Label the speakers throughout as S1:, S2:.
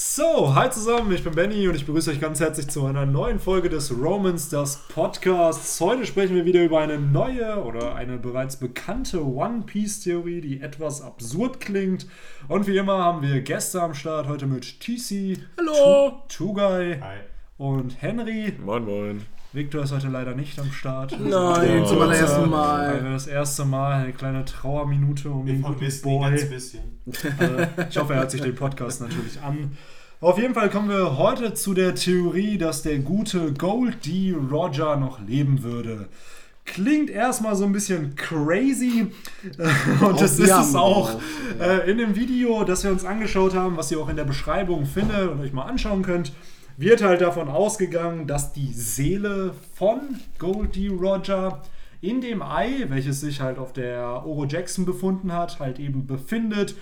S1: So, hi zusammen, ich bin Benny und ich begrüße euch ganz herzlich zu einer neuen Folge des Romans, das Podcasts. Heute sprechen wir wieder über eine neue oder eine bereits bekannte One Piece Theorie, die etwas absurd klingt. Und wie immer haben wir Gäste am Start, heute mit TC,
S2: Hallo.
S1: Tugai
S3: Hi.
S1: und Henry.
S2: Moin, moin.
S1: Victor ist heute leider nicht am Start.
S2: Nein, zum allerersten
S1: Mal. Das erste Mal, eine kleine Trauerminute um
S3: Wir
S1: den guten Boy.
S3: bisschen.
S1: Äh, ich hoffe, er hört sich den Podcast natürlich an. Auf jeden Fall kommen wir heute zu der Theorie, dass der gute Gold D. Roger noch leben würde. Klingt erstmal so ein bisschen crazy und das ist es auch. Äh, in dem Video, das wir uns angeschaut haben, was ihr auch in der Beschreibung findet und euch mal anschauen könnt, wird halt davon ausgegangen, dass die Seele von Gold D. Roger in dem Ei, welches sich halt auf der Oro Jackson befunden hat, halt eben befindet.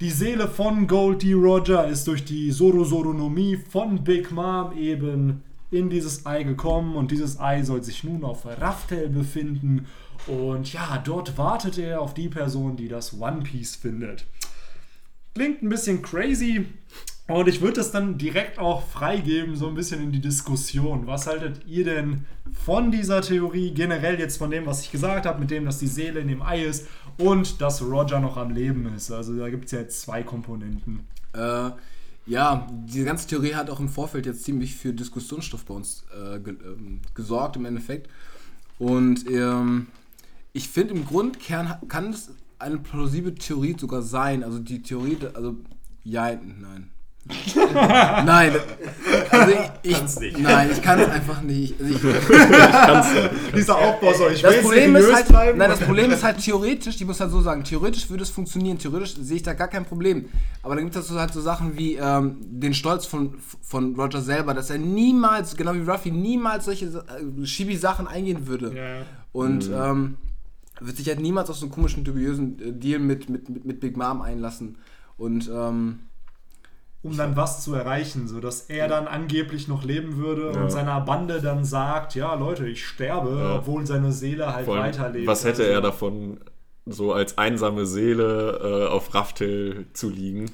S1: Die Seele von Gold D. Roger ist durch die Sorosoronomie von Big Mom eben in dieses Ei gekommen und dieses Ei soll sich nun auf Raftel befinden und ja, dort wartet er auf die Person, die das One Piece findet. Klingt ein bisschen crazy und ich würde das dann direkt auch freigeben, so ein bisschen in die Diskussion. Was haltet ihr denn von dieser Theorie, generell jetzt von dem, was ich gesagt habe, mit dem, dass die Seele in dem Ei ist und dass Roger noch am Leben ist? Also da gibt es ja jetzt zwei Komponenten.
S4: Äh, ja, diese ganze Theorie hat auch im Vorfeld jetzt ziemlich für Diskussionsstoff bei uns äh, ge ähm, gesorgt im Endeffekt. Und ähm, ich finde im Grundkern kann es eine plausible Theorie sogar sein. Also die Theorie, also ja, nein. nein, also ich,
S3: Kannst
S4: ich
S3: nicht.
S4: nein, ich kann es einfach nicht. Also ich,
S1: Dieser Aufbau soll ich
S4: das Problem ist
S1: seriös
S4: halt,
S1: bleiben.
S4: nein, das Problem ist halt theoretisch, ich muss halt so sagen, theoretisch würde es funktionieren, theoretisch sehe ich da gar kein Problem. Aber dann gibt es halt so Sachen wie ähm, den Stolz von, von Roger selber, dass er niemals, genau wie Ruffy, niemals solche äh, Shibi-Sachen eingehen würde.
S1: Ja.
S4: Und ähm, wird sich halt niemals auf so einen komischen, dubiösen äh, Deal mit, mit, mit, mit Big Mom einlassen. Und ähm,
S1: um dann was zu erreichen, sodass er dann angeblich noch leben würde
S2: Ja.
S1: und seiner Bande dann sagt, ja Leute, ich sterbe,
S2: Ja.
S1: obwohl seine Seele halt
S2: allem,
S1: weiterlebt.
S2: was hätte
S1: Also,
S2: er davon, so als einsame Seele äh, auf Raftel zu liegen?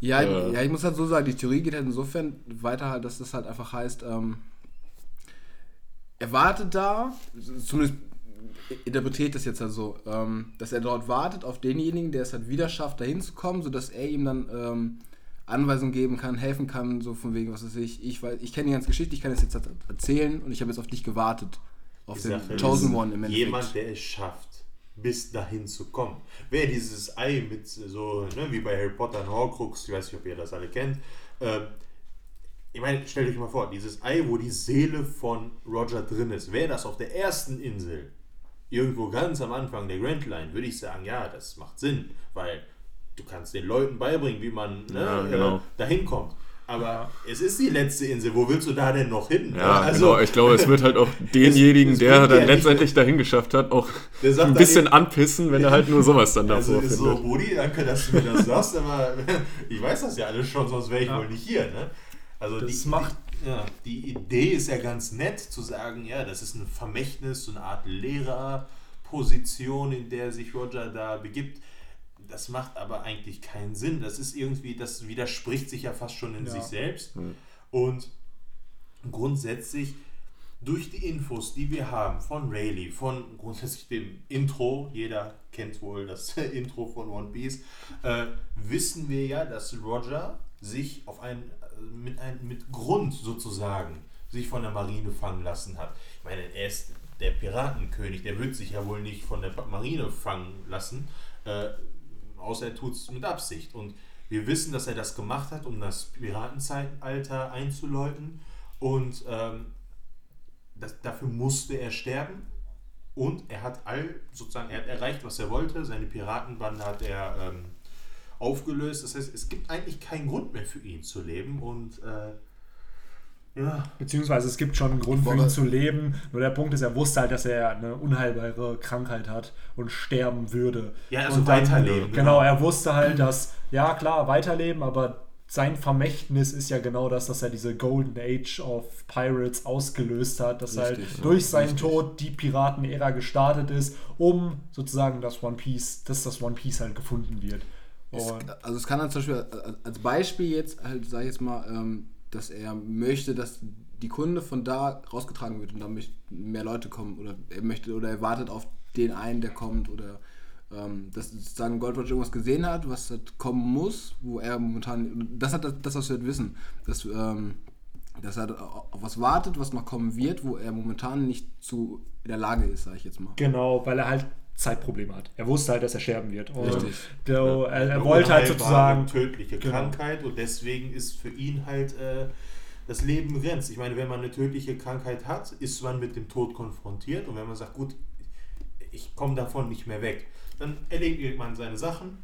S4: Ja,
S2: Äh.
S4: ja, ich muss halt so sagen, die Theorie geht halt insofern weiter, halt, dass das halt einfach heißt, ähm, er wartet da, zumindest interpretiert das jetzt halt so, ähm, dass er dort wartet auf denjenigen, der es halt wieder schafft, da hinzukommen, sodass er ihm dann ähm, Anweisungen geben kann, helfen kann, so von wegen, was weiß ich, ich weiß, ich kenne die ganze Geschichte, ich kann es jetzt erzählen und ich habe jetzt auf dich gewartet. Auf
S3: Die
S4: den
S3: Sache
S4: Chosen One im Endeffekt.
S3: Jemand, der es schafft, bis dahin zu kommen. Wer dieses Ei mit so, ne, wie bei Harry Potter und Horcrux, ich weiß nicht, ob ihr das alle kennt, ähm, ich meine, stellt euch mal vor, dieses Ei, wo die Seele von Roger drin ist, wäre das auf der ersten Insel, irgendwo ganz am Anfang der Grand Line, würde ich sagen, ja, das macht Sinn, weil du kannst den Leuten beibringen, wie man ne,
S2: Ja, genau.
S3: äh, dahin kommt. Aber es ist die letzte Insel, wo willst du da denn noch hin?
S2: Ja,
S3: Also,
S2: genau. Ich glaube, es wird halt auch denjenigen,
S3: es
S2: der
S3: bringt
S2: dann
S3: ja nicht-
S2: letztendlich dahin geschafft hat, auch
S3: Der
S2: ein bisschen
S3: eben-
S2: anpissen, wenn er halt nur sowas dann
S3: Also
S2: davor
S3: ist
S2: findet.
S3: so, Brudi, danke, dass du mir das sagst, aber ich weiß das ja alles schon, sonst wäre ich
S1: Ja.
S3: wohl nicht hier. Ne? Also
S1: Das
S3: die,
S1: macht-
S3: die, ja, die Idee ist ja ganz nett zu sagen, ja, das ist ein Vermächtnis, so eine Art Lehrerposition, in der sich Roger da begibt. Das macht aber eigentlich keinen Sinn. Das ist irgendwie, das widerspricht sich ja fast schon in
S1: Ja.
S3: sich selbst.
S2: Hm.
S3: Und grundsätzlich durch die Infos, die wir haben von Rayleigh, von grundsätzlich dem Intro, jeder kennt wohl das Intro von One Piece, äh, wissen wir ja, dass Roger sich auf ein, äh, mit, ein, mit Grund sozusagen sich von der Marine fangen lassen hat. Ich meine, er ist der Piratenkönig, der wird sich ja wohl nicht von der Marine fangen lassen, äh, außer er tut es mit Absicht. Und wir wissen, dass er das gemacht hat, um das Piratenzeitalter einzuläuten. Und ähm, das, dafür musste er sterben. Und er hat all sozusagen, er hat erreicht, was er wollte. Seine Piratenbande hat er ähm, aufgelöst. Das heißt, es gibt eigentlich keinen Grund mehr für ihn zu leben. Und äh, ja,
S1: Beziehungsweise es gibt schon einen Grund für ihn zu leben. Nur der Punkt ist, er wusste halt, dass er eine unheilbare Krankheit hat und sterben würde.
S3: Ja, also
S1: und dann-
S3: weiterleben,
S1: Genau,
S3: genau.
S1: er wusste halt, dass, ja klar, weiterleben, aber sein Vermächtnis ist ja genau das, dass er diese Golden Age of Pirates ausgelöst hat, dass
S4: Richtig,
S1: halt durch seinen
S4: richtig.
S1: Tod die Piratenära gestartet ist, um sozusagen das One Piece, dass das One Piece halt gefunden wird.
S4: Es, also es kann dann zum Beispiel äh, als Beispiel jetzt halt, sag ich jetzt mal, ähm, dass er möchte, dass die Kunde von da rausgetragen wird und möcht- mehr Leute kommen oder er möchte oder er wartet auf den einen, der kommt oder ähm, dass sozusagen Gold Roger irgendwas gesehen hat, was halt kommen muss, wo er momentan, das hat das, was wir halt wissen, dass, ähm, dass er auf was wartet, was noch kommen wird, wo er momentan nicht zu in der Lage ist, sag ich jetzt mal.
S1: genau, weil er halt Zeitprobleme hat. Er wusste halt, dass er sterben wird. Und
S4: Richtig.
S1: Der, er, er
S3: Eine
S1: wollte halt sozusagen.
S3: tödliche
S1: Genau.
S3: Krankheit und deswegen ist für ihn halt äh, das Leben begrenzt. Ich meine, wenn man eine tödliche Krankheit hat, ist man mit dem Tod konfrontiert und wenn man sagt, gut, ich komme davon nicht mehr weg, dann erledigt man seine Sachen.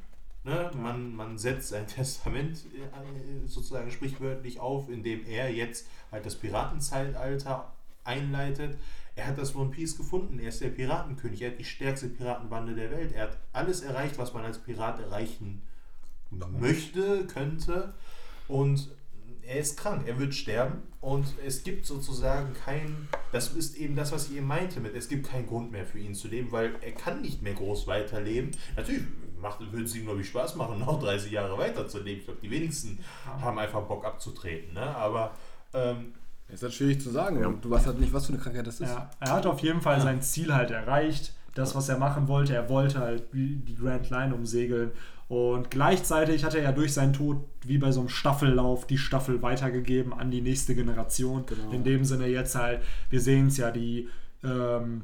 S3: Ne? Man, man setzt sein Testament äh, sozusagen sprichwörtlich auf, indem er jetzt halt das Piratenzeitalter einleitet. Er hat das One Piece gefunden. Er ist der Piratenkönig. Er hat die stärkste Piratenbande der Welt. Er hat alles erreicht, was man als Pirat erreichen möchte, könnte. Und er ist krank. Er wird sterben. Und es gibt sozusagen kein. Das ist eben das, was ich eben meinte mit. Es gibt keinen Grund mehr für ihn zu leben, weil er kann nicht mehr groß weiterleben. Natürlich macht, würde es ihm, glaube ich, Spaß machen, noch 30 Jahre weiterzuleben. Ich glaube, die wenigsten haben einfach Bock abzutreten. Ne? Aber. Ähm,
S4: Ist halt schwierig zu sagen.
S2: Ja.
S4: Du weißt halt nicht, was für eine Krankheit das ist.
S1: Ja, er hat auf jeden Fall sein Ziel halt erreicht. Das, was er machen wollte, er wollte halt die Grand Line umsegeln. Und gleichzeitig hat er ja durch seinen Tod, wie bei so einem Staffellauf, die Staffel weitergegeben an die nächste Generation.
S4: Genau.
S1: In dem Sinne jetzt halt, wir sehen es ja, die ähm,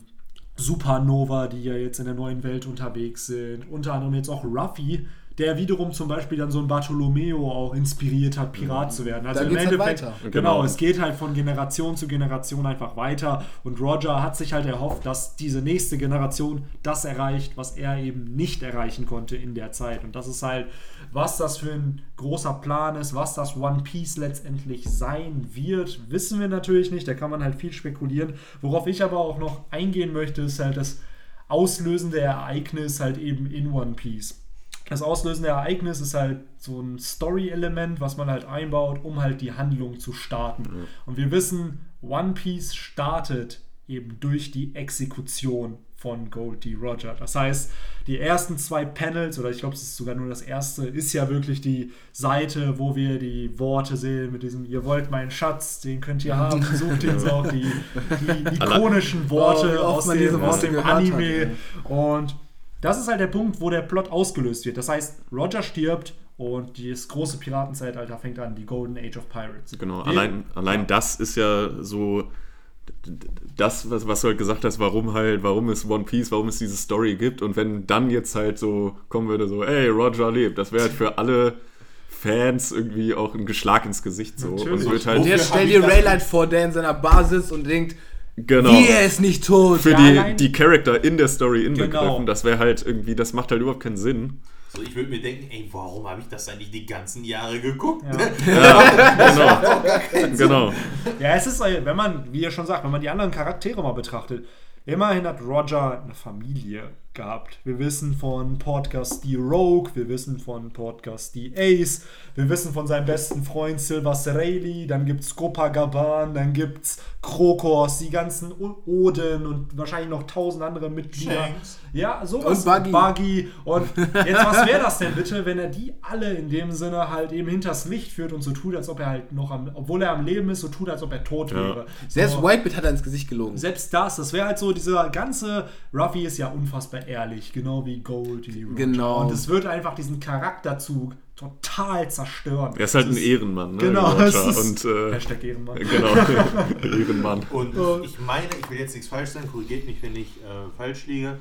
S1: Supernova, die ja jetzt in der neuen Welt unterwegs sind. Unter anderem jetzt auch Ruffy, der wiederum zum Beispiel dann so ein Bartolomeo auch inspiriert hat, Pirat zu werden. Also
S4: Da
S1: im
S4: halt
S1: Endeffekt,
S4: weiter.
S1: Genau,
S2: Genau.
S1: es geht halt von Generation zu Generation einfach weiter. Und Roger hat sich halt erhofft, dass diese nächste Generation das erreicht, was er eben nicht erreichen konnte in der Zeit. Und das ist halt, was das für ein großer Plan ist, was das One Piece letztendlich sein wird, wissen wir natürlich nicht. Da kann man halt viel spekulieren. Worauf ich aber auch noch eingehen möchte, ist halt das auslösende Ereignis halt eben in One Piece. Das auslösende Ereignis ist halt so ein Story-Element, was man halt einbaut, um halt die Handlung zu starten. Und wir wissen, One Piece startet eben durch die Exekution von Gold D. Roger. Das heißt, die ersten zwei Panels, oder ich glaube, es ist sogar nur das erste, ist ja wirklich die Seite, wo wir die Worte sehen mit diesem, ihr wollt meinen Schatz, den könnt ihr haben, sucht ihn so auch die, die ikonischen Worte
S4: Oh,
S1: aus dem, aus dem
S4: gehört hat,
S1: Anime.
S4: ey.
S1: Und das ist halt der Punkt, wo der Plot ausgelöst wird. Das heißt, Roger stirbt und das große Piratenzeitalter fängt an, die Golden Age of Pirates.
S2: Genau,
S1: Wir-
S2: allein, allein das ist ja so das, was, was du halt gesagt hast, warum halt, warum es One Piece, warum es diese Story gibt und wenn dann jetzt halt so kommen würde, so, ey, Roger lebt, das wäre halt für alle Fans irgendwie auch ein Geschlag ins Gesicht so
S1: Natürlich.
S2: und wird
S4: Und
S2: halt,
S3: Wofür
S4: jetzt stell dir Raylight vor, der in seiner Bar sitzt und denkt,
S2: genau,
S4: wie, er ist nicht tot.
S2: für
S1: Ja,
S2: die, die Charakter in der Story inbegriffen,
S1: Genau.
S2: das wäre halt irgendwie, das macht halt überhaupt keinen Sinn.
S3: so, ich würde mir denken, ey, warum habe ich das eigentlich die ganzen Jahre geguckt?
S2: Ja, genau, genau.
S1: Ja, es ist, wenn man, wie ihr schon sagt, wenn man die anderen Charaktere mal betrachtet, immerhin hat Roger eine Familie gehabt. Wir wissen von Podcast die Rogue, wir wissen von Podcast die Ace, wir wissen von seinem besten Freund Silvas Rayleigh, dann gibt's Copacabana, dann gibt's Krokos, die ganzen Oden und wahrscheinlich noch tausend andere Mitglieder.
S3: Shanks.
S1: Ja, sowas.
S4: Und Buggy.
S1: Buggy. Und jetzt, was wäre das denn bitte, wenn er die alle in dem Sinne halt eben hinters Licht führt und so tut, als ob er halt noch am, obwohl er am Leben ist, so tut, als ob er tot
S2: Ja.
S1: wäre.
S4: Selbst
S1: so,
S4: Whitebit hat er ins Gesicht gelogen.
S1: selbst das, das wäre halt so, dieser ganze Ruffy ist ja unfassbar ehrlich, genau wie Goldie. Roger.
S4: Genau.
S1: Und es wird einfach diesen Charakterzug total zerstören.
S2: Er ist halt
S1: Das
S2: ein Ehrenmann, ne?
S1: Genau, ist-
S2: und äh,
S1: Hashtag Ehrenmann.
S2: genau, Ehrenmann.
S3: Und ich meine, ich will jetzt nichts falsch sagen, korrigiert mich, wenn ich äh, falsch liege.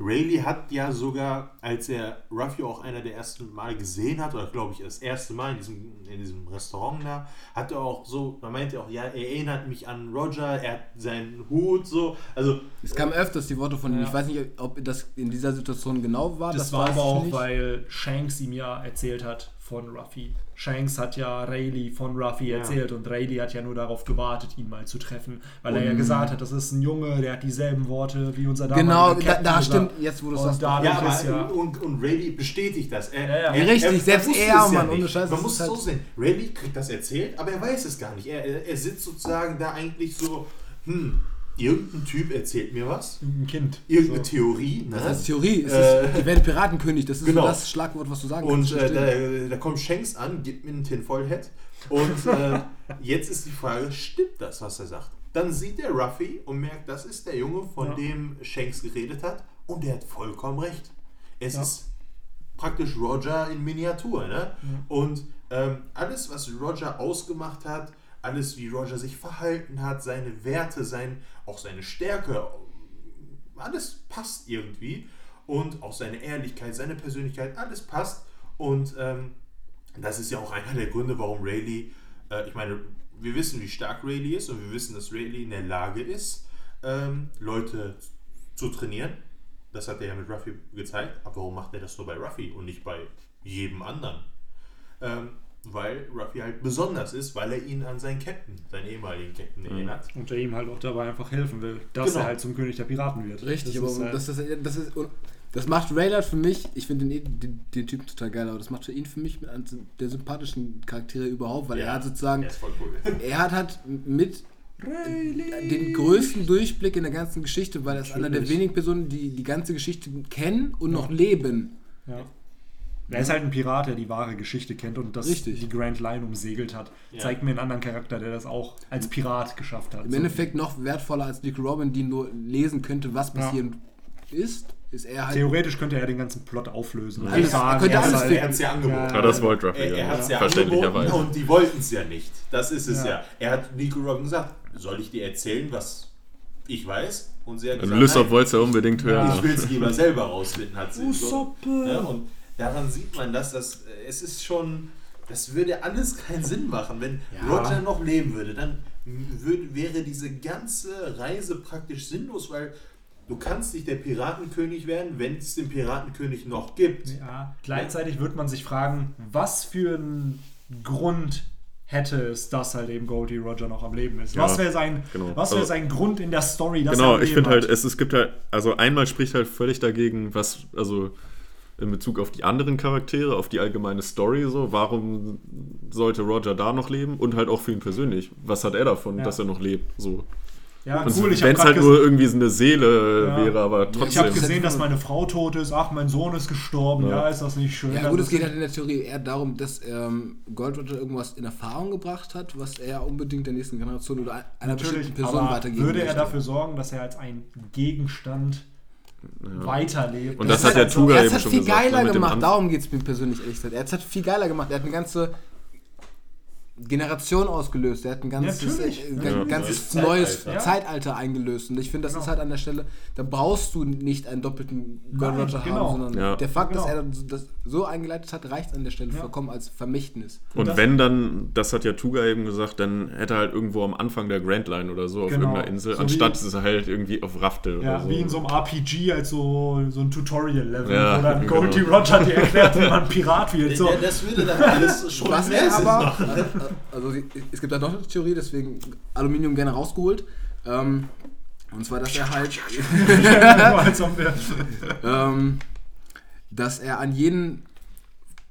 S3: Rayleigh hat ja sogar, als er Ruffy auch einer der ersten Mal gesehen hat, oder glaube ich das erste Mal in diesem, in diesem Restaurant da, hat er auch so, man meinte auch, ja, er erinnert mich an Roger, er hat seinen Hut so, also
S4: Es kam öfters die Worte von ihm.
S1: Ja.
S4: Ich weiß nicht, ob das in dieser Situation genau war.
S1: Das, war
S4: weiß
S1: aber auch,
S4: nicht.
S1: weil Shanks ihm ja erzählt hat von Ruffy. Shanks hat ja Rayleigh von Ruffy
S3: Ja.
S1: erzählt und Rayleigh hat ja nur darauf gewartet, ihn mal zu treffen, weil er ja gesagt hat, das ist ein Junge, der hat dieselben Worte wie unser
S4: Genau,
S1: damaliger
S4: da,
S1: Captain
S4: da
S1: gesagt.
S4: stimmt, jetzt wo du
S1: Und
S4: sagst.
S1: da-
S3: Ja,
S1: ja-
S3: und, und Rayleigh bestätigt das. Er,
S1: Ja, ja.
S3: Er,
S4: Richtig, selbst
S3: wusste
S4: er, Mann, ohne Scheiß,
S3: Man muss es so
S4: halt-
S3: sehen. Rayleigh kriegt das erzählt, aber er weiß es gar nicht. Er, er, er sitzt sozusagen da eigentlich so, hm, irgendein Typ erzählt mir was,
S1: Ein Kind.
S3: irgendeine
S1: So.
S3: Theorie, ne?
S4: Das heißt Theorie. Es
S3: Äh,
S4: ist, werden Piratenkönig. Das ist
S3: genau.
S4: so das Schlagwort, was du sagen
S3: Und
S4: kannst.
S3: äh, da, da kommt Shanks an, gibt mir einen Tinfoil-Head. Und äh, jetzt ist die Frage, stimmt das, was er sagt? Dann sieht er Ruffy und merkt, das ist der Junge, von
S1: Ja.
S3: dem Shanks geredet hat. Und der hat vollkommen recht. Es
S1: Ja.
S3: ist praktisch Roger in Miniatur. Ne? Und ähm, alles, was Roger ausgemacht hat, alles, wie Roger sich verhalten hat, seine Werte, sein, auch seine Stärke, alles passt irgendwie. Und auch seine Ehrlichkeit, seine Persönlichkeit, alles passt. Und ähm, das ist ja auch einer der Gründe, warum Rayleigh, äh, ich meine, wir wissen, wie stark Rayleigh ist und wir wissen, dass Rayleigh in der Lage ist, ähm, Leute zu trainieren. Das hat er ja mit Ruffy gezeigt. Aber warum macht er das nur bei Ruffy und nicht bei jedem anderen? Ähm, weil Ruffy halt besonders ist, weil er ihn an seinen Captain, seinen ehemaligen Captain erinnert.
S1: Und der ihm halt auch dabei einfach helfen will, dass
S3: Genau.
S1: er halt zum König der Piraten wird.
S4: Richtig,
S1: das
S4: aber
S1: ist, halt-
S4: das, ist, das, ist, und das macht Rayleigh für mich, ich finde den, den, den Typen total geil, aber das macht für ihn für mich mit einem der sympathischen Charaktere überhaupt, weil
S3: Ja,
S4: er hat sozusagen,
S3: Der ist voll cool.
S4: er hat halt mit den größten Durchblick in der ganzen Geschichte, weil er ist einer der wenigen Personen, die die ganze Geschichte kennen und noch leben.
S1: Ja. Er ist halt ein Pirat, der die wahre Geschichte kennt und das
S4: Richtig.
S1: die Grand Line umsegelt hat.
S3: Ja.
S1: Zeigt mir einen anderen Charakter, der das auch als Pirat geschafft hat.
S4: Im
S1: So.
S4: Endeffekt noch wertvoller als Nick Robin, die nur lesen könnte, was passieren ist, ist er halt.
S1: Theoretisch könnte er den ganzen Plot auflösen.
S4: Alles- er könnte
S1: er
S4: alles finden.
S3: Er hat es ja angeboten.
S2: Ja, das wollte Ruffy,
S3: Er, er
S2: ja.
S3: hat es ja
S2: Verständlicherweise.
S3: angeboten und die wollten es ja nicht. Das ist es ja.
S1: Ja.
S3: Er hat Nico Robin gesagt, soll ich dir erzählen, was ich weiß? Und sie hat gesagt,
S2: Lysop wollte es ja unbedingt hören.
S3: ich will es lieber selber rausfinden, hat sie so.
S1: Usoppe.
S3: Ja, und daran sieht man, dass das, äh, es ist schon, das würde alles keinen Sinn machen. Wenn
S1: Ja.
S3: Roger noch leben würde, dann würde, wäre diese ganze Reise praktisch sinnlos, weil du kannst nicht der Piratenkönig werden, wenn es den Piratenkönig noch gibt.
S1: Ja, gleichzeitig wird man sich fragen, was für einen Grund hätte es, dass halt eben Goldie Roger noch am Leben ist.
S2: Ja,
S1: was wäre sein,
S2: genau.
S1: was wäre
S2: Also-
S1: sein Grund in der Story, dass er
S2: Genau, ich finde halt, es, es gibt halt, also einmal spricht halt völlig dagegen, was, also in Bezug auf die anderen Charaktere, auf die allgemeine Story so, warum sollte Roger da noch leben und halt auch für ihn persönlich. Was hat er davon,
S1: Ja.
S2: dass er noch lebt? So.
S1: ja,
S2: Und
S1: cool, ich
S2: wenn
S1: habe
S2: es
S1: gerade
S2: halt nur irgendwie so eine Seele
S1: Ja.
S2: wäre, aber
S1: ich hab
S2: trotzdem.
S1: gesehen, dass meine Frau tot ist. Ach, mein Sohn ist gestorben. Ja,
S2: Ja.
S1: ist das nicht schön?
S4: Ja gut, es
S1: ist-
S4: geht halt in der Theorie eher darum, dass ähm, Gold Roger irgendwas in Erfahrung gebracht hat, was er unbedingt der nächsten Generation oder einer
S1: Natürlich,
S4: bestimmten Person
S1: aber
S4: weitergeben
S1: würde er
S4: möchte.
S1: dafür sorgen, dass er als ein Gegenstand weiterlebt?
S2: Und das
S1: ist
S2: hat der
S1: halt so-
S2: Tuga
S4: er
S2: eben
S4: hat
S2: schon
S4: viel
S2: gesagt, ne,
S4: geiler gemacht, darum geht es mir persönlich ehrlich gesagt. Er hat es viel geiler gemacht. Er hat eine ganze Generation ausgelöst. Er hat ein ganzes,
S1: Natürlich.
S4: äh,
S1: Ja.
S4: ganzes
S3: Neues
S4: neues
S3: Zeitalter.
S4: Zeitalter, eingelöst. Und ich finde, das
S1: Genau.
S4: ist halt an der Stelle, da brauchst du nicht einen doppelten Gold Roger
S1: genau.
S4: haben, sondern
S2: Ja.
S4: der Fakt, dass
S1: Genau.
S4: er das so eingeleitet hat, reicht an der Stelle
S1: Ja.
S4: vollkommen als Vermächtnis.
S2: Und
S1: das-
S2: wenn dann, das hat ja Tuga eben gesagt, dann hätte er halt irgendwo am Anfang der Grand Line oder so auf
S1: Genau.
S2: irgendeiner Insel,
S1: So
S2: anstatt es halt irgendwie auf Raftel
S1: Ja,
S2: oder so.
S1: wie in so einem RPG, als so, so ein Tutorial-Level,
S2: Ja,
S1: wo dann
S2: genau.
S1: Goldie Roger dir erklärt, wie man Pirat wird. So.
S3: Ja, das würde dann alles schon
S4: Was
S3: mehr
S4: er aber, also es gibt da noch eine Theorie, deswegen Aluminium gerne rausgeholt. Ähm, und zwar, dass er halt, ähm, dass er an jeden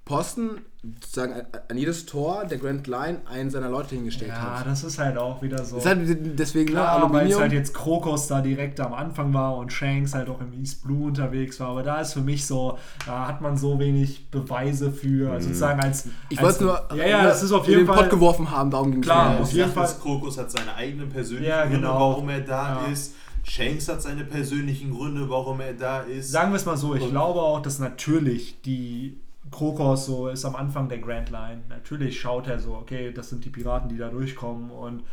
S4: Posten, sozusagen an- an jedes Tor der Grand Line einen seiner Leute hingestellt
S1: ja,
S4: hat.
S1: das ist halt auch wieder so.
S4: Ist halt deswegen ne,
S1: Klar, weil es halt jetzt Krokos da direkt am Anfang war und Shanks halt auch im East Blue unterwegs war. Aber da ist für mich so, da hat man so wenig Beweise für. Also sozusagen als.
S4: ich wollte nur
S1: Ja, ja, das ist auf
S4: in
S1: jeden
S4: den
S1: Fall.
S4: Pott geworfen haben, darum ging es
S1: Klar, auf
S3: auf
S1: jeden Fall.
S3: Krokus hat seine eigenen persönlichen
S1: Ja,
S3: Gründe,
S1: genau.
S3: warum er da
S1: Ja.
S3: ist. Shanks hat seine persönlichen Gründe, warum er da ist.
S1: Sagen wir es mal so, ich
S3: Und-
S1: glaube auch, dass natürlich die Krokos so ist am Anfang der Grand Line. Natürlich schaut er so, okay, das sind die Piraten, die da durchkommen und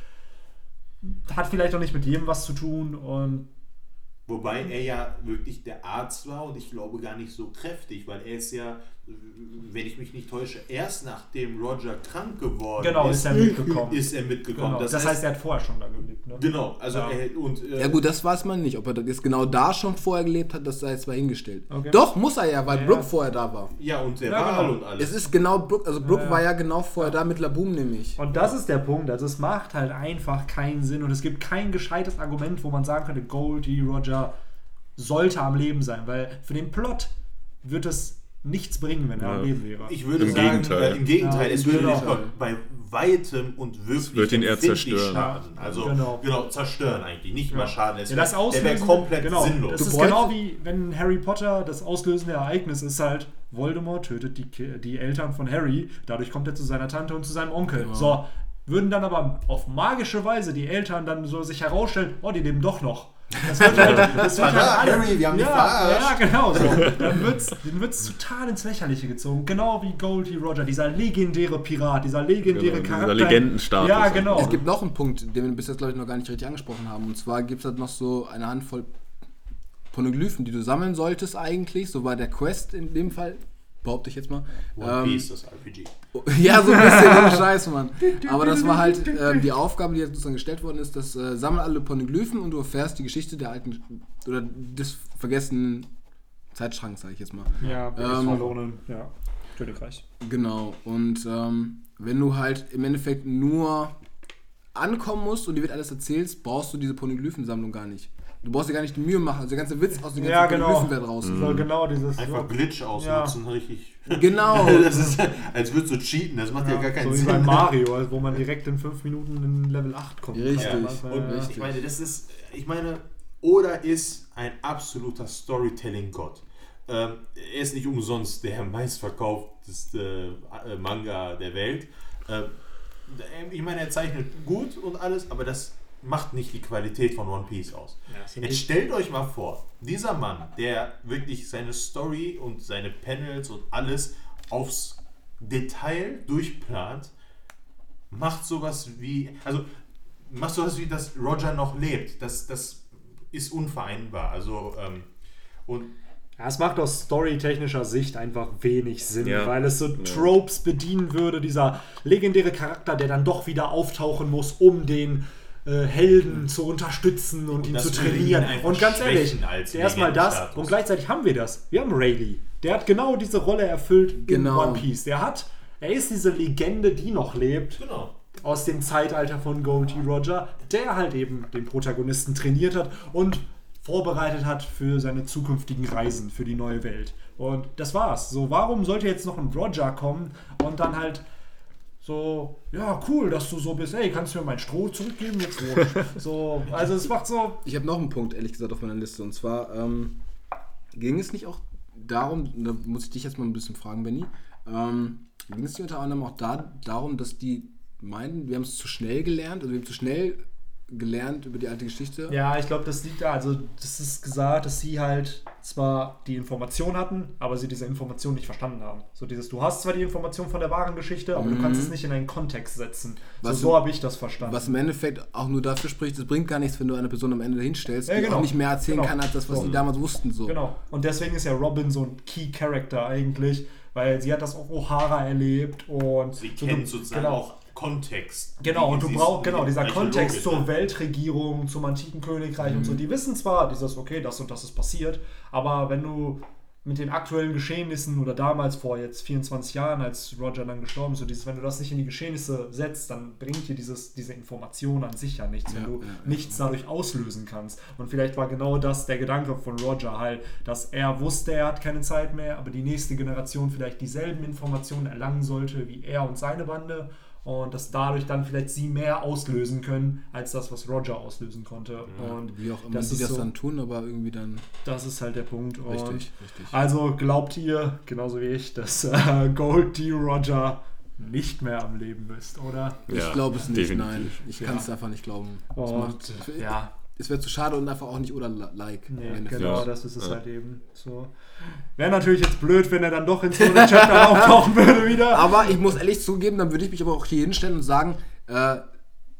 S1: hat vielleicht auch nicht mit jedem was zu tun und
S3: Wobei er ja wirklich der Arzt war und ich glaube gar nicht so kräftig, weil er ist ja, wenn ich mich nicht täusche, erst nachdem Roger krank geworden
S1: genau
S3: ist,
S1: ist er mitgekommen.
S3: ist er mitgekommen.
S1: genau. Das, heißt, er hat vorher schon da gelebt. Ne?
S3: genau, also
S1: Ja.
S3: er, und äh,
S4: Ja gut, das weiß man nicht. Ob er jetzt genau da schon vorher gelebt hat, das sei jetzt mal hingestellt.
S1: Okay.
S4: Doch, muss er ja, weil
S1: Ja,
S4: Brooke
S1: ja.
S4: vorher da war.
S3: ja und der
S1: Ja,
S3: Wal
S1: genau.
S3: und alles.
S4: Es ist genau Brooke, also Brooke war ja genau vorher da mit Laboom nämlich.
S1: Und das ist der Punkt. Also es macht halt einfach keinen Sinn und es gibt kein gescheites Argument, wo man sagen könnte, Goldie Roger sollte am Leben sein, weil für den Plot wird es nichts bringen, wenn er
S2: Ja.
S1: am Leben wäre.
S3: Ich würde
S2: Im
S3: sagen,
S2: Gegenteil.
S3: Äh, im Gegenteil,
S1: Ja,
S3: es würde nicht bei weitem und wirklich
S2: wird ihn eher zerstören.
S3: schaden. Also
S1: Genau.
S3: genau. zerstören eigentlich, nicht mal schaden. Es
S1: Ja, das
S3: wär- der wäre
S1: Auslösen,
S3: komplett
S1: genau,
S3: sinnlos.
S1: Das
S4: Du
S1: ist genau wie wenn Harry Potter das auslösende Ereignis ist halt, Voldemort tötet die, die Eltern von Harry, dadurch kommt er zu seiner Tante und zu seinem Onkel.
S4: Genau.
S1: So, würden dann aber auf magische Weise die Eltern dann so sich herausstellen, oh, die leben doch noch. Das wird halt, das wird halt alle-
S3: Harry, wir haben
S1: ja,
S3: verarscht.
S1: Ja, genau. So. Dann wird es dann wird's total ins Lächerliche gezogen. Genau wie Goldie Roger, dieser legendäre Pirat, dieser legendäre
S2: Genau, dieser
S1: Charakter.
S2: Legendenstatus.
S1: Ja, genau.
S4: Es gibt noch einen Punkt, den wir bis jetzt, glaube ich, noch gar nicht richtig angesprochen haben. Und zwar gibt es halt noch so eine Handvoll Poneglyphen, die du sammeln solltest eigentlich. So war der Quest in dem Fall, behaupte ich jetzt mal.
S3: One
S4: Ähm,
S3: Piece, das RPG.
S4: ja, so ein bisschen, ohne Scheiß, Mann. Aber das war halt ähm, die Aufgabe, die jetzt sozusagen gestellt worden ist, das äh, sammel alle Poneglyphen und du erfährst die Geschichte der alten oder des vergessenen Zeitschranks, sage ich jetzt mal.
S1: Ja,
S4: Ähm,
S1: verlorenen, ja, Königreich.
S4: Genau. Und ähm, wenn du halt im Endeffekt nur ankommen musst und dir wird alles erzählst, brauchst du diese Poneglyphensammlung gar nicht. Du brauchst dir gar nicht die Mühe machen. Also der ganze Witz aus den ganzen
S1: Ja, genau.
S4: Wird raus.
S1: So, genau dieses.
S3: Einfach Glitch ausnutzen, richtig.
S4: Genau.
S3: Das ist, als würdest du cheaten, das macht ja, gar keinen
S1: so wie
S3: Sinn.
S1: bei Mario, also wo man direkt in 5 Minuten in Level 8 kommt.
S4: Richtig.
S3: Ja,
S1: Ja,
S3: und
S1: ja.
S3: ich meine, das ist, ich meine, Oda ist ein absoluter Storytelling-Gott. Ähm, er ist nicht umsonst der meistverkaufteste äh, Manga der Welt. Ähm, ich meine, er zeichnet gut und alles, aber das macht nicht die Qualität von One Piece aus.
S1: Ja,
S3: Jetzt stellt euch mal vor, dieser Mann, der wirklich seine Story und seine Panels und alles aufs Detail durchplant, macht sowas wie, also macht sowas wie, dass Roger noch lebt. Das, das ist unvereinbar. Also, ähm, und
S1: Ja, es macht aus storytechnischer Sicht einfach wenig Sinn,
S2: Ja.
S1: weil es so Tropes bedienen würde, dieser legendäre Charakter, der dann doch wieder auftauchen muss, um den äh, Helden zu unterstützen und, ihn
S3: das
S1: zu
S3: ihn
S1: trainieren.
S3: einfach
S1: Und ganz ehrlich, erstmal das
S3: Legendenstatus.
S1: und gleichzeitig haben wir das. Wir haben Rayleigh. Der hat genau diese Rolle erfüllt
S4: Genau.
S1: in One Piece. Der hat, er ist diese Legende, die noch lebt.
S3: genau.
S1: aus dem Zeitalter von Goldie Roger, der halt eben den Protagonisten trainiert hat und vorbereitet hat für seine zukünftigen Reisen, für die neue Welt. Und das war's. So, warum sollte jetzt noch ein Roger kommen und dann halt so, ja, cool, dass du so bist, ey, kannst du mir mein Stroh zurückgeben? Jetzt wurscht. So, also es macht so,
S4: Ich habe noch einen Punkt, ehrlich gesagt, auf meiner Liste. Und zwar ähm, ging es nicht auch darum, da muss ich dich jetzt mal ein bisschen fragen, Benny, ähm, ging es nicht unter anderem auch da, darum, dass die meinten, wir haben es zu schnell gelernt, also wir haben zu schnell gelernt über die alte Geschichte.
S1: Ja, ich glaube, das liegt da. Also, das ist gesagt, dass sie halt zwar die Information hatten, aber sie diese Information nicht verstanden haben. So dieses, du hast zwar die Information von der wahren Geschichte, aber du kannst es nicht in einen Kontext setzen.
S4: Was
S1: so so habe ich das verstanden.
S4: Was im Endeffekt auch nur dafür spricht, es bringt gar nichts, wenn du eine Person am Ende hinstellst,
S1: Ja,
S4: die
S1: genau.
S4: auch nicht mehr erzählen
S1: Genau.
S4: kann, als das, was
S1: So.
S4: die damals wussten. So.
S1: Genau. Und deswegen ist ja Robin so ein Key Character eigentlich, weil sie hat das auf O'Hara erlebt und
S3: Sie
S1: so,
S3: kennen
S1: du-
S3: sozusagen
S1: genau.
S3: auch Kontext.
S1: Genau, und du brauchst, genau, dieser Kontext zur? Weltregierung, zum antiken Königreich und so. Die wissen zwar, dieses, okay, das und das ist passiert, aber wenn du mit den aktuellen Geschehnissen oder damals vor jetzt 24 Jahren, als Roger dann gestorben ist, so dieses, wenn du das nicht in die Geschehnisse setzt, dann bringt dir dieses, diese Information an sich ja nichts, wenn
S4: Ja,
S1: du
S4: ja, ja,
S1: nichts dadurch auslösen kannst. Und vielleicht war genau das der Gedanke von Roger halt, dass er wusste, er hat keine Zeit mehr, aber die nächste Generation vielleicht dieselben Informationen erlangen sollte wie er und seine Bande und dass dadurch dann vielleicht sie mehr auslösen können, als das, was Roger auslösen konnte. Und
S4: Wie auch immer
S1: das ist
S4: das
S1: so,
S4: dann tun, aber irgendwie dann
S1: das ist halt der Punkt. Und
S4: richtig, richtig.
S1: Also glaubt ihr, genauso wie ich, dass äh, Gold D. Roger nicht mehr am Leben ist, oder?
S4: Ich
S2: Ja,
S4: glaube es nicht,
S2: definitiv.
S4: nein. Ich kann es einfach nicht glauben.
S1: Und
S4: macht-
S1: ja,
S4: Es wäre zu schade und einfach auch nicht oder like.
S1: Nee, genau,
S2: Ja.
S1: das ist es
S2: Ja.
S1: halt eben. So. Wäre natürlich jetzt blöd, wenn er dann doch in so einem Chapter auftauchen würde wieder.
S4: Aber ich muss ehrlich zugeben, dann würde ich mich aber auch hier hinstellen und sagen, äh,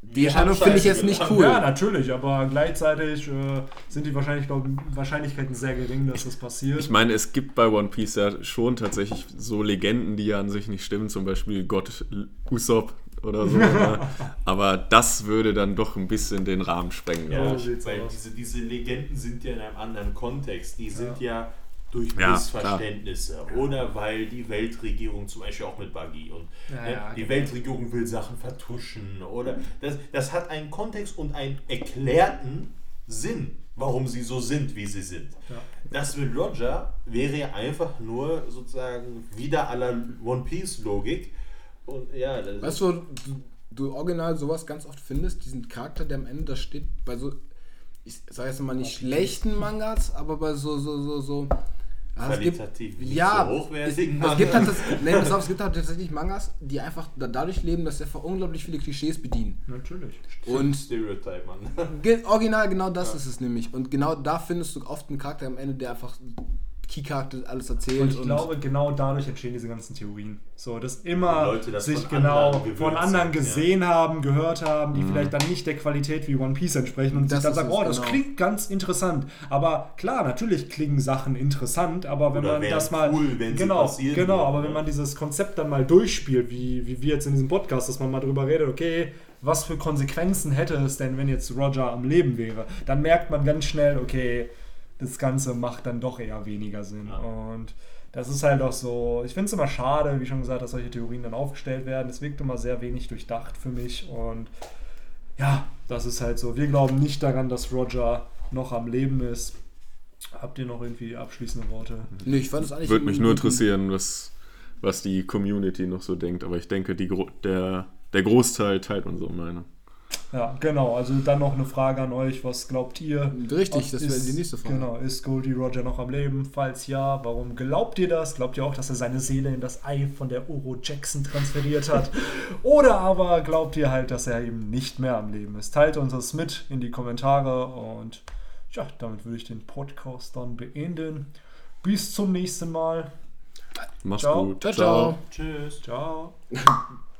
S4: die Erscheinung finde ich jetzt nicht cool.
S1: Ja, natürlich, aber gleichzeitig äh, sind die wahrscheinlich, glaub, Wahrscheinlichkeiten sehr gering, dass das passiert.
S2: Ich meine, es gibt bei One Piece ja schon tatsächlich so Legenden, die ja an sich nicht stimmen, zum Beispiel Gott Usopp oder so. ne? Aber das würde dann doch ein bisschen den Rahmen sprengen.
S1: Ja.
S3: Ja, weil diese, diese Legenden sind ja in einem anderen Kontext. Die sind ja, durch
S2: Ja,
S3: Missverständnisse oder weil die Weltregierung zum Beispiel auch mit Buggy und
S1: Ja,
S3: ne,
S1: ja,
S3: die
S1: genau.
S3: Weltregierung will Sachen vertuschen oder das, das hat einen Kontext und einen erklärten Sinn, warum sie so sind, wie sie sind.
S1: Ja.
S3: Das mit Roger wäre ja einfach nur sozusagen wieder aller One Piece Logik. Und ja, das
S4: Weißt du, du, du original sowas ganz oft findest, diesen Charakter, der am Ende da steht, bei so, ich sage jetzt mal nicht schlechten Mangas, aber bei so, so, so, so. Ja, es gibt,
S3: Qualitativ nicht
S4: ja,
S3: so hochwertigen
S4: es, es gibt halt
S3: Mangas.
S4: das, nee, pass auf, es gibt halt tatsächlich Mangas, die einfach da, dadurch leben, dass sie einfach unglaublich viele Klischees bedienen.
S1: Natürlich.
S4: Und
S3: Stereotype, Mann.
S4: Ge original genau das ist es nämlich. Und genau da findest du oft einen Charakter am Ende, der einfach Key-Charakter alles erzählt.
S1: Und ich glaube, genau dadurch entstehen diese ganzen Theorien. So, dass immer
S3: Leute das
S1: sich
S3: von
S1: genau
S3: anderen
S1: von anderen
S3: sind, ja.
S1: gesehen haben, gehört haben, die vielleicht dann nicht der Qualität wie One Piece entsprechen und
S4: Das
S1: sich dann sagen, oh, das
S4: genau.
S1: klingt ganz interessant. Aber klar, natürlich klingen Sachen interessant, aber wenn
S3: Oder
S1: man das mal.
S3: cool, wenn sie
S1: genau, genau,
S3: würden,
S1: aber
S3: ne?
S1: wenn man dieses Konzept dann mal durchspielt, wie, wie wir jetzt in diesem Podcast, dass man mal drüber redet, okay, was für Konsequenzen hätte es denn, wenn jetzt Roger am Leben wäre, dann merkt man ganz schnell, okay, das Ganze macht dann doch eher weniger Sinn.
S3: Ja.
S1: Und das ist halt auch so, ich finde es immer schade, wie schon gesagt, dass solche Theorien dann aufgestellt werden. Es wirkt immer sehr wenig durchdacht für mich und ja, das ist halt so. Wir glauben nicht daran, dass Roger noch am Leben ist. Habt ihr noch irgendwie abschließende Worte?
S4: nee, ich fand es eigentlich.
S2: Würde mich nur interessieren, was, was die Community noch so denkt. Aber ich denke, die, der, der Großteil teilt unsere Meinung.
S1: Ja, genau. Also dann noch eine Frage an euch. Was glaubt ihr?
S4: Richtig, das wäre
S1: ist-
S4: die nächste Frage.
S1: Genau, ist Goldie Roger noch am Leben? Falls ja, warum glaubt ihr das? Glaubt ihr auch, dass er seine Seele in das Ei von der Oro Jackson transferiert hat? Oder aber glaubt ihr halt, dass er eben nicht mehr am Leben ist? Teilt uns das mit in die Kommentare und ja, damit würde ich den Podcast dann beenden. Bis zum nächsten Mal.
S2: Mach's
S1: Ciao.
S2: gut.
S4: Ciao, ciao.
S3: Tschüss.
S1: Ciao.